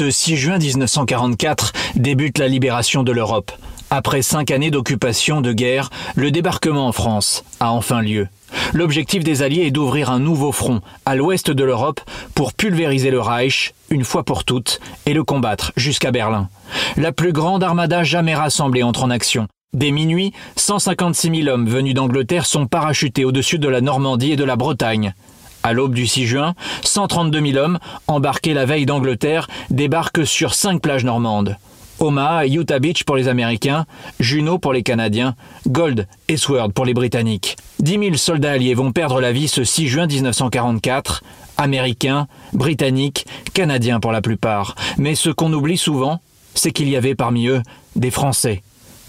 Ce 6 juin 1944 débute la libération de l'Europe. Après cinq années d'occupation, de guerre, le débarquement en France a enfin lieu. L'objectif des Alliés est d'ouvrir un nouveau front à l'ouest de l'Europe pour pulvériser le Reich une fois pour toutes et le combattre jusqu'à Berlin. La plus grande armada jamais rassemblée entre en action. Dès minuit, 156 000 hommes venus d'Angleterre sont parachutés au-dessus de la Normandie et de la Bretagne. À l'aube du 6 juin, 132 000 hommes, embarqués la veille d'Angleterre, débarquent sur cinq plages normandes. Omaha et Utah Beach pour les Américains, Juno pour les Canadiens, Gold et Sword pour les Britanniques. 10 000 soldats alliés vont perdre la vie ce 6 juin 1944, Américains, Britanniques, Canadiens pour la plupart. Mais ce qu'on oublie souvent, c'est qu'il y avait parmi eux des Français.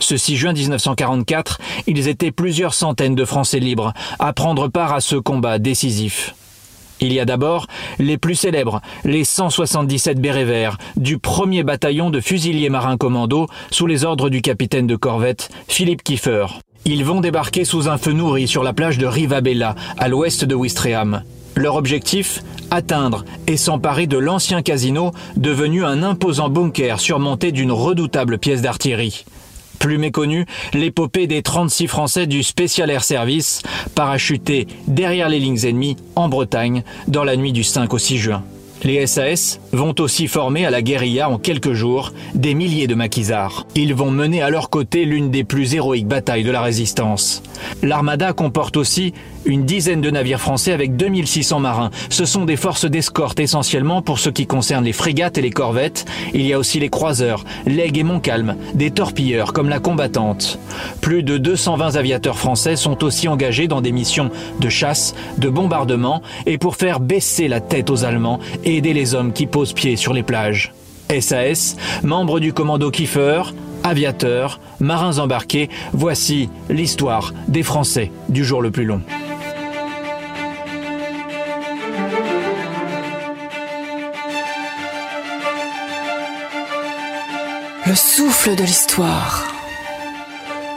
Ce 6 juin 1944, ils étaient plusieurs centaines de Français libres à prendre part à ce combat décisif. Il y a d'abord les plus célèbres, les 177 bérets verts du premier bataillon de fusiliers marins commando sous les ordres du capitaine de corvette Philippe Kiefer. Ils vont débarquer sous un feu nourri sur la plage de Rivabella, à l'ouest de Ouistreham. Leur objectif Atteindre et s'emparer de l'ancien casino devenu un imposant bunker surmonté d'une redoutable pièce d'artillerie. Plus méconnu, l'épopée des 36 Français du Special Air Service, parachutés derrière les lignes ennemies en Bretagne dans la nuit du 5 au 6 juin. Les SAS vont aussi former à la guérilla en quelques jours des milliers de maquisards. Ils vont mener à leur côté l'une des plus héroïques batailles de la résistance. L'armada comporte aussi une dizaine de navires français avec 2600 marins. Ce sont des forces d'escorte essentiellement pour ce qui concerne les frégates et les corvettes. Il y a aussi les croiseurs, l'Aigle et Montcalm, des torpilleurs comme la combattante. Plus de 220 aviateurs français sont aussi engagés dans des missions de chasse, de bombardement et pour faire baisser la tête aux Allemands aider les hommes qui posent pied sur les plages. SAS, membre du commando Kiefer, aviateurs, marins embarqués, voici l'histoire des Français du jour le plus long. Le souffle de l'histoire.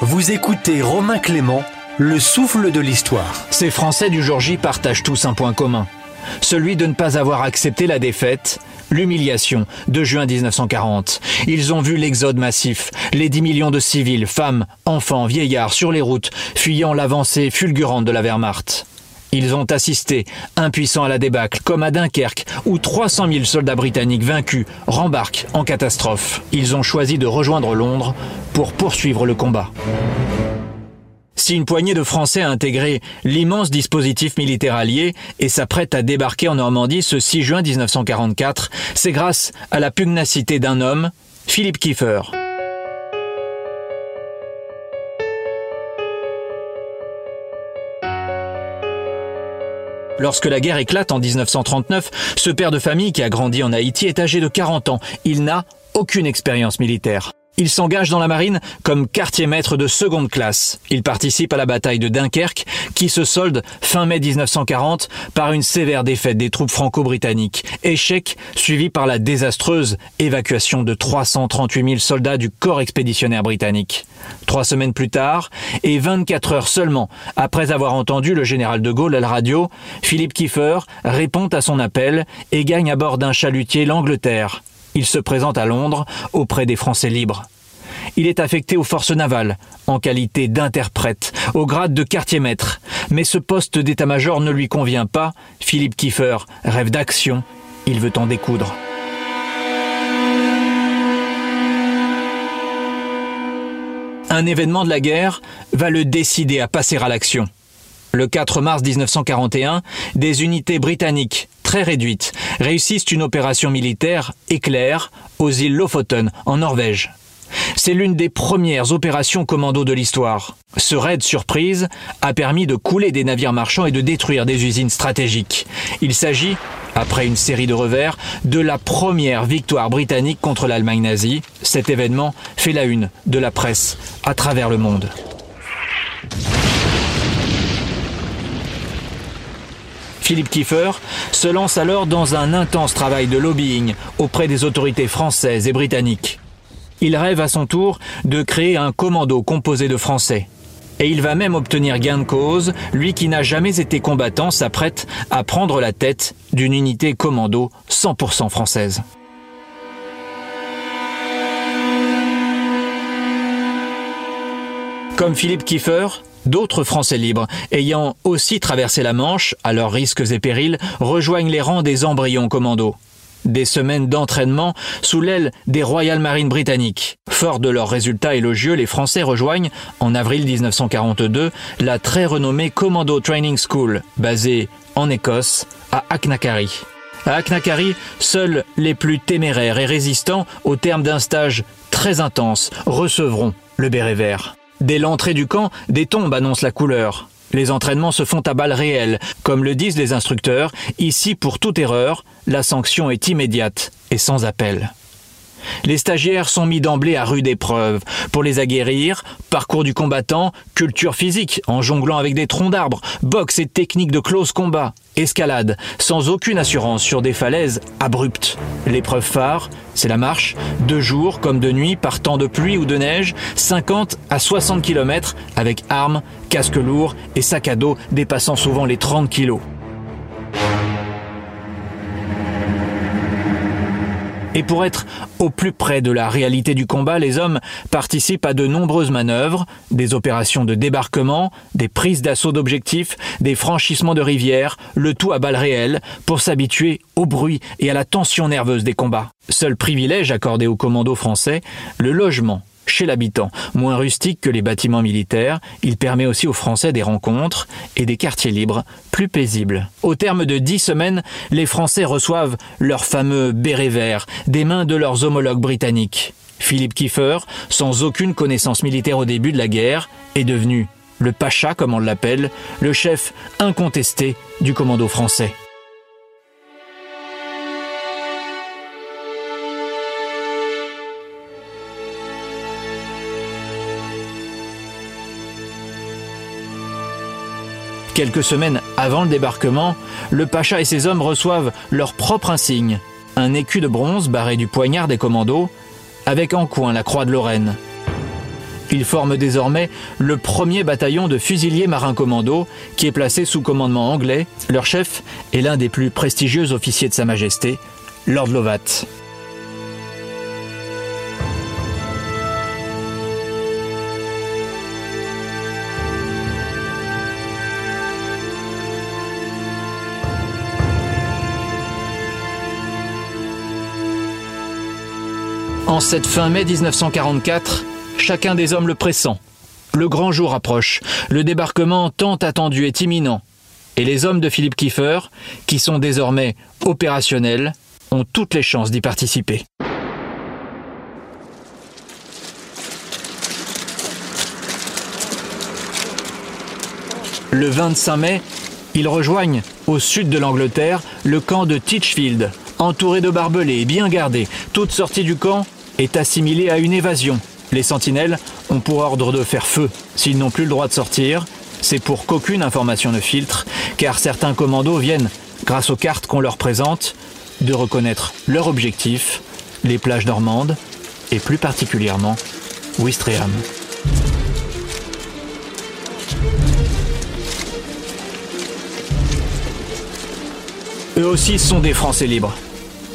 Vous écoutez Romain Clément, le souffle de l'histoire. Ces Français du jour J partagent tous un point commun. Celui de ne pas avoir accepté la défaite, l'humiliation de juin 1940. Ils ont vu l'exode massif, les 10 millions de civils, femmes, enfants, vieillards sur les routes, fuyant l'avancée fulgurante de la Wehrmacht. Ils ont assisté, impuissants à la débâcle, comme à Dunkerque, où 300 000 soldats britanniques vaincus rembarquent en catastrophe. Ils ont choisi de rejoindre Londres pour poursuivre le combat. Si une poignée de Français a intégré l'immense dispositif militaire allié et s'apprête à débarquer en Normandie ce 6 juin 1944, c'est grâce à la pugnacité d'un homme, Philippe Kiefer. Lorsque la guerre éclate en 1939, ce père de famille qui a grandi en Haïti est âgé de 40 ans. Il n'a aucune expérience militaire. Il s'engage dans la marine comme quartier-maître de seconde classe. Il participe à la bataille de Dunkerque qui se solde fin mai 1940 par une sévère défaite des troupes franco-britanniques. Échec suivi par la désastreuse évacuation de 338 000 soldats du corps expéditionnaire britannique. Trois semaines plus tard, et 24 heures seulement après avoir entendu le général de Gaulle à la radio, Philippe Kiefer répond à son appel et gagne à bord d'un chalutier l'Angleterre. Il se présente à Londres auprès des Français libres. Il est affecté aux forces navales, en qualité d'interprète, au grade de quartier-maître. Mais ce poste d'état-major ne lui convient pas. Philippe Kiefer rêve d'action. Il veut en découdre. Un événement de la guerre va le décider à passer à l'action. Le 4 mars 1941, des unités britanniques très réussissent une opération militaire éclair aux îles Lofoten en Norvège. C'est l'une des premières opérations commando de l'histoire. Ce raid surprise a permis de couler des navires marchands et de détruire des usines stratégiques. Il s'agit, après une série de revers, de la première victoire britannique contre l'Allemagne nazie. Cet événement fait la une de la presse à travers le monde. Philippe Kiefer se lance alors dans un intense travail de lobbying auprès des autorités françaises et britanniques. Il rêve à son tour de créer un commando composé de Français. Et il va même obtenir gain de cause, lui qui n'a jamais été combattant s'apprête à prendre la tête d'une unité commando 100% française. Comme Philippe Kiefer, D'autres Français libres, ayant aussi traversé la Manche, à leurs risques et périls, rejoignent les rangs des embryons commandos. Des semaines d'entraînement sous l'aile des Royal Marines britanniques. Fort de leurs résultats élogieux, les Français rejoignent, en avril 1942, la très renommée Commando Training School, basée en Écosse, à Aknakari. À Aknakari, seuls les plus téméraires et résistants, au terme d'un stage très intense, recevront le béret vert. Dès l'entrée du camp, des tombes annoncent la couleur. Les entraînements se font à balles réelles. Comme le disent les instructeurs, ici, pour toute erreur, la sanction est immédiate et sans appel. Les stagiaires sont mis d'emblée à rude épreuve. Pour les aguerrir, parcours du combattant, culture physique, en jonglant avec des troncs d'arbres, boxe et techniques de close combat, escalade, sans aucune assurance sur des falaises abruptes. L'épreuve phare, c'est la marche, de jour comme de nuit, par temps de pluie ou de neige, 50 à 60 km, avec armes, casque lourd et sac à dos dépassant souvent les 30 kilos. Et pour être au plus près de la réalité du combat, les hommes participent à de nombreuses manœuvres, des opérations de débarquement, des prises d'assaut d'objectifs, des franchissements de rivières, le tout à balles réelles, pour s'habituer au bruit et à la tension nerveuse des combats. Seul privilège accordé aux commandos français, le logement chez l'habitant. Moins rustique que les bâtiments militaires, il permet aussi aux Français des rencontres et des quartiers libres plus paisibles. Au terme de dix semaines, les Français reçoivent leur fameux béret vert des mains de leurs homologues britanniques. Philippe Kiefer, sans aucune connaissance militaire au début de la guerre, est devenu le pacha, comme on l'appelle, le chef incontesté du commando français. Quelques semaines avant le débarquement, le pacha et ses hommes reçoivent leur propre insigne, un écu de bronze barré du poignard des commandos, avec en coin la croix de Lorraine. Ils forment désormais le premier bataillon de fusiliers marins commandos qui est placé sous commandement anglais. Leur chef est l'un des plus prestigieux officiers de Sa Majesté, Lord Lovat. En cette fin mai 1944, chacun des hommes le pressent. Le grand jour approche. Le débarquement tant attendu est imminent. Et les hommes de Philippe Kiefer, qui sont désormais opérationnels, ont toutes les chances d'y participer. Le 25 mai, ils rejoignent, au sud de l'Angleterre, le camp de Titchfield, entouré de barbelés, bien gardé. Toute sortie du camp est assimilé à une évasion. Les sentinelles ont pour ordre de faire feu. S'ils n'ont plus le droit de sortir, c'est pour qu'aucune information ne filtre, car certains commandos viennent, grâce aux cartes qu'on leur présente, de reconnaître leur objectif, les plages normandes, et plus particulièrement Ouistreham. Eux aussi sont des Français libres.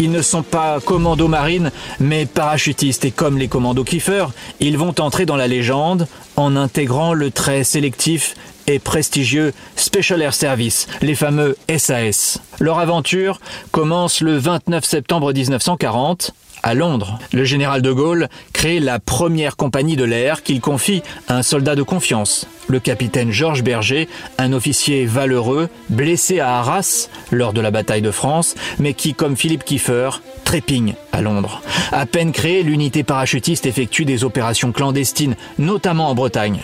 Ils ne sont pas commandos marines, mais parachutistes et comme les commandos Kiefer, ils vont entrer dans la légende en intégrant le très sélectif et prestigieux Special Air Service, les fameux SAS. Leur aventure commence le 29 septembre 1940 à Londres. Le général de Gaulle crée la première compagnie de l'air qu'il confie à un soldat de confiance, le capitaine Georges Berger, un officier valeureux, blessé à Arras lors de la bataille de France, mais qui, comme Philippe Kiefer, trépigne à Londres. À peine créée, l'unité parachutiste effectue des opérations clandestines, notamment en Bretagne.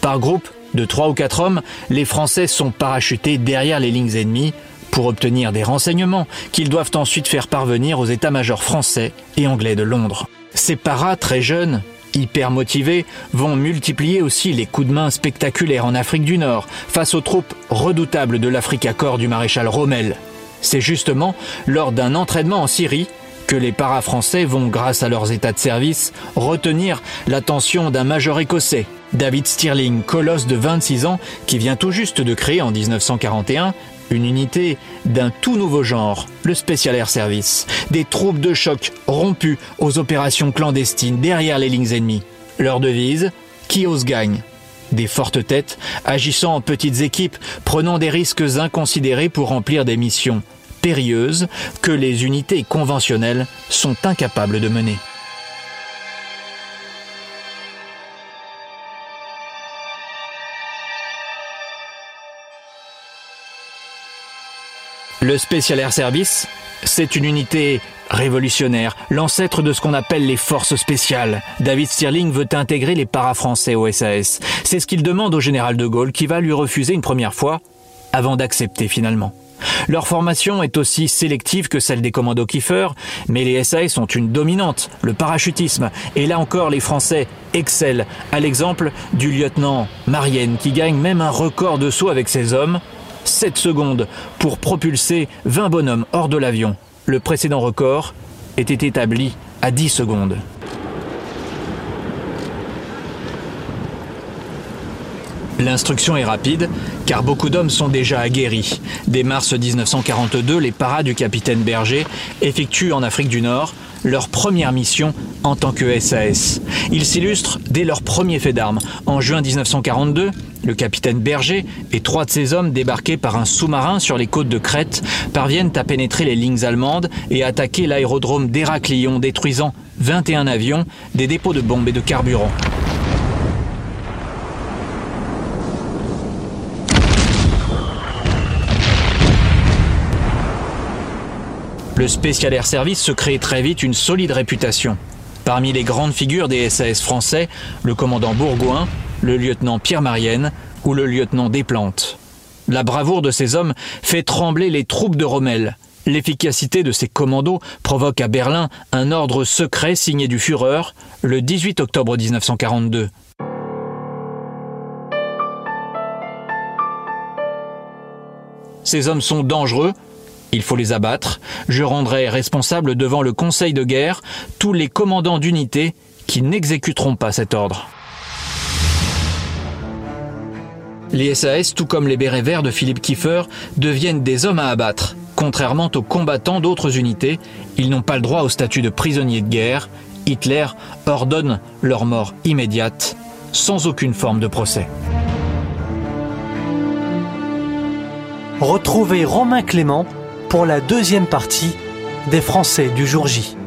Par groupe de trois ou quatre hommes, les Français sont parachutés derrière les lignes ennemies pour obtenir des renseignements qu'ils doivent ensuite faire parvenir aux états-majors français et anglais de Londres. Ces paras très jeunes, hyper motivés, vont multiplier aussi les coups de main spectaculaires en Afrique du Nord face aux troupes redoutables de l'Afrique Corps du maréchal Rommel. C'est justement lors d'un entraînement en Syrie que les paras français vont, grâce à leurs états de service, retenir l'attention d'un major écossais, David Stirling, colosse de 26 ans, qui vient tout juste de créer en 1941 une unité d'un tout nouveau genre, le Special Air Service. Des troupes de choc rompues aux opérations clandestines derrière les lignes ennemies. Leur devise Qui ose gagne? Des fortes têtes, agissant en petites équipes, prenant des risques inconsidérés pour remplir des missions périlleuses que les unités conventionnelles sont incapables de mener. Le Special Air Service, c'est une unité révolutionnaire, l'ancêtre de ce qu'on appelle les forces spéciales. David Stirling veut intégrer les para-français au SAS. C'est ce qu'il demande au général de Gaulle qui va lui refuser une première fois avant d'accepter finalement. Leur formation est aussi sélective que celle des commandos Kiefer, mais les SAS sont une dominante, le parachutisme. Et là encore, les Français excellent, à l'exemple du lieutenant Marienne, qui gagne même un record de saut avec ses hommes, 7 secondes pour propulser 20 bonhommes hors de l'avion. Le précédent record était établi à 10 secondes. L'instruction est rapide, car beaucoup d'hommes sont déjà aguerris. Dès mars 1942, les paras du capitaine Berger effectuent en Afrique du Nord leur première mission en tant que SAS. Ils s'illustrent dès leur premier fait d'armes. En juin 1942, le capitaine Berger et trois de ses hommes débarqués par un sous-marin sur les côtes de Crète parviennent à pénétrer les lignes allemandes et à attaquer l'aérodrome d'Héraclion, détruisant 21 avions, des dépôts de bombes et de carburant. Le Special Air Service se crée très vite une solide réputation. Parmi les grandes figures des SAS français, le commandant Bourgoin, le lieutenant Pierre Marienne ou le lieutenant Desplantes. La bravoure de ces hommes fait trembler les troupes de Rommel. L'efficacité de ces commandos provoque à Berlin un ordre secret signé du Führer le 18 octobre 1942. Ces hommes sont dangereux, il faut les abattre. Je rendrai responsable devant le Conseil de guerre tous les commandants d'unités qui n'exécuteront pas cet ordre. Les SAS, tout comme les bérets verts de Philippe Kiefer, deviennent des hommes à abattre. Contrairement aux combattants d'autres unités, ils n'ont pas le droit au statut de prisonniers de guerre. Hitler ordonne leur mort immédiate, sans aucune forme de procès. Retrouvez Romain Clément pour la deuxième partie des Français du jour J.